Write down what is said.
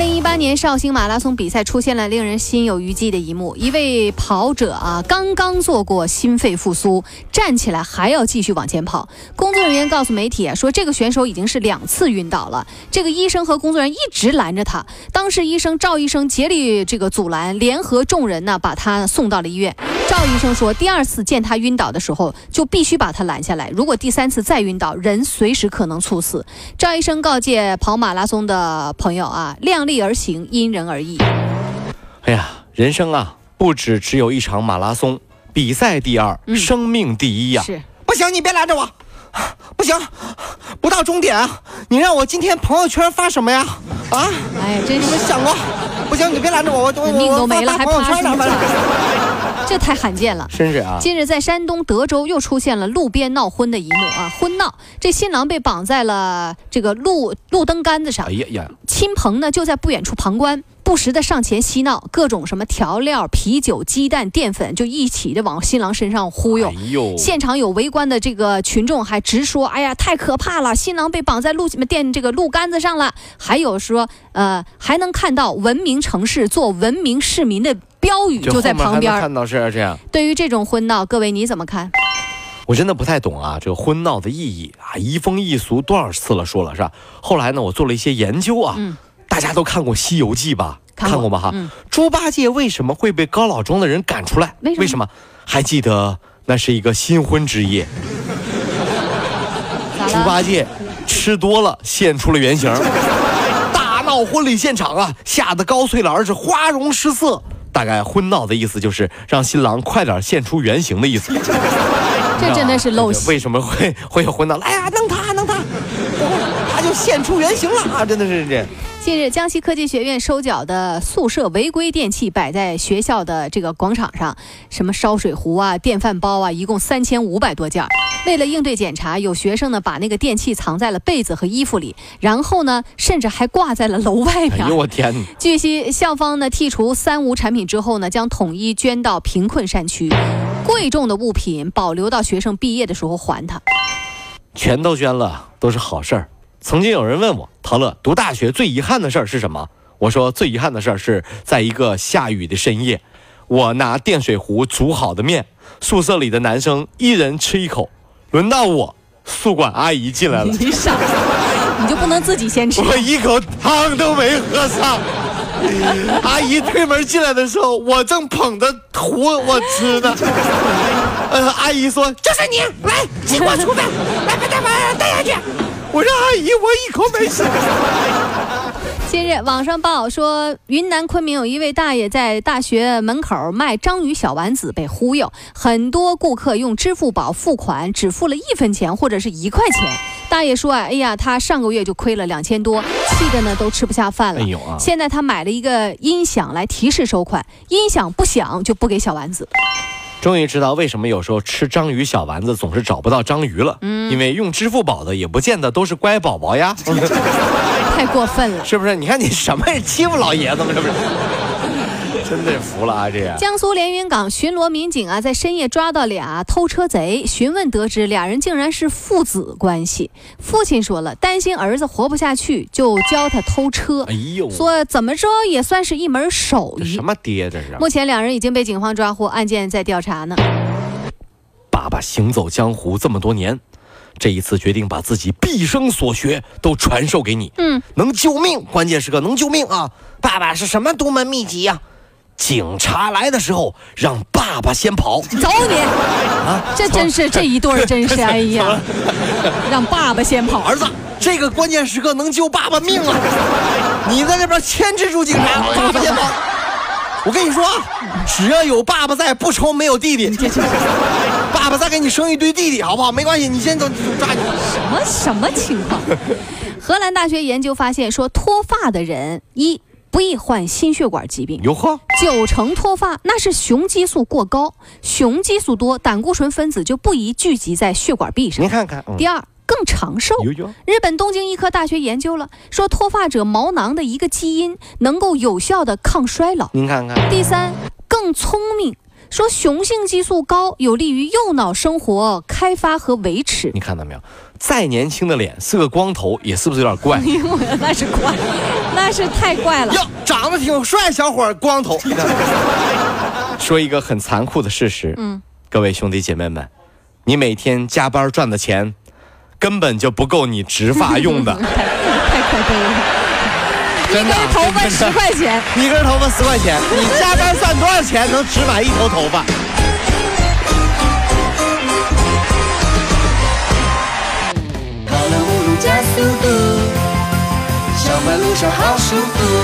二零一八年绍兴马拉松比赛出现了令人心有余悸的一幕。一位跑者啊，刚刚做过心肺复苏，站起来还要继续往前跑。工作人员告诉媒体啊，说这个选手已经是两次晕倒了。这个医生和工作人员一直拦着他。当时医生赵医生竭力这个阻拦，联合众人呢把他送到了医院。赵医生说，第二次见他晕倒的时候，就必须把他拦下来。如果第三次再晕倒，人随时可能猝死。赵医生告诫跑马拉松的朋友啊。量力而行，因人而异。哎呀，人生啊，不止只有一场马拉松，比赛第二，生命第一呀！是，不行，你别拦着我，不行，不到终点啊！你让我今天朋友圈发什么呀？啊？哎呀，真是没想过。不行，你别拦着我，我我命都没了，还朋友圈呢？这太罕见了，真是啊！近日在山东德州又出现了路边闹婚的一幕啊，婚闹，这新郎被绑在了这个路路灯杆子上，哎呀呀，亲朋呢就在不远处旁观，不时的上前嬉闹，各种什么调料、啤酒、鸡蛋、淀粉就一起的往新郎身上忽悠。现场有围观的这个群众还直说：“哎呀，太可怕了，新郎被绑在路电这个路杆子上了。”还有说，呃，还能看到文明城市做文明市民的。标语就在旁边，看到是这样。对于这种婚闹，各位你怎么看？我真的不太懂啊，这个婚闹的意义啊，移风易俗多少次了，说了是吧？后来呢，我做了一些研究啊，大家都看过《西游记》吧？看过吧？哈，猪八戒为什么会被高老庄的人赶出来？为什么？还记得那是一个新婚之夜，猪八戒吃多了现出了原形，大闹婚礼现场啊，吓得高翠兰是花容失色。大概婚闹的意思就是让新郎快点现出原形的意思。这真的是陋习。为什么会会有婚闹？哎呀，弄他弄他，他就现出原形了啊！真的是这。近日，江西科技学院收缴的宿舍违规电器摆在学校的这个广场上，什么烧水壶啊、电饭煲啊，一共三千五百多件。为了应对检查，有学生呢把那个电器藏在了被子和衣服里，然后呢，甚至还挂在了楼外面。哎呦我天！据悉，校方呢剔除三无产品之后呢，将统一捐到贫困山区。贵重的物品保留到学生毕业的时候还他。全都捐了，都是好事儿。曾经有人问我，陶乐读大学最遗憾的事儿是什么？我说最遗憾的事儿是在一个下雨的深夜，我拿电水壶煮好的面，宿舍里的男生一人吃一口，轮到我，宿管阿姨进来了。你傻，你就不能自己先吃？我一口汤都没喝上。阿姨推门进来的时候，我正捧着壶我吃呢。呃，阿姨说：“就是你，来，给我出饭，来把它把带下去。”我说阿姨，我一口没吃。近日，网上报说，云南昆明有一位大爷在大学门口卖章鱼小丸子被忽悠，很多顾客用支付宝付款，只付了一分钱或者是一块钱。大爷说啊，哎呀，他上个月就亏了两千多，气的呢都吃不下饭了。哎呦啊！现在他买了一个音响来提示收款，音响不响就不给小丸子。终于知道为什么有时候吃章鱼小丸子总是找不到章鱼了，嗯，因为用支付宝的也不见得都是乖宝宝呀，太过分了，是不是？你看你什么欺负老爷子吗？是不是？真的服了啊！这样，江苏连云港巡逻民警啊，在深夜抓到俩偷车贼，询问得知，俩人竟然是父子关系。父亲说了，担心儿子活不下去，就教他偷车。哎呦，说怎么着也算是一门手艺。什么爹这是？目前两人已经被警方抓获，案件在调查呢。爸爸行走江湖这么多年，这一次决定把自己毕生所学都传授给你。嗯，能救命，关键时刻能救命啊！爸爸是什么独门秘籍呀？警察来的时候，让爸爸先跑。走你！啊，这真是这一对儿，真是哎呀，让爸爸先跑。儿子，这个关键时刻能救爸爸命啊！你在那边牵制住警察，爸爸先跑。我跟你说，只要有爸爸在，不愁没有弟弟。爸爸再给你生一堆弟弟，好不好？没关系，你先走，抓紧。什么什么情况？荷兰大学研究发现说，脱发的人一。不易患心血管疾病。哟呵，九成脱发那是雄激素过高，雄激素多，胆固醇分子就不宜聚集在血管壁上您。看看，嗯第二，更长寿。日本东京医科大学研究了，说脱发者毛囊的一个基因能够有效的抗衰老。您看看，第三，更聪明，说雄性激素高有利于右脑生活开发和维持。你看到没有？再年轻的脸是个光头，也是不是有点怪？那是怪，那是太怪了。哟，长得挺帅，小伙儿光头。说一个很残酷的事实，嗯，各位兄弟姐妹们，你每天加班赚的钱，根本就不够你植发用的。太可悲了，一真的根头发十块钱。一根头发十块钱，你加班算多少钱能只买一头头发？跑了五路加速度，上班路上好舒服。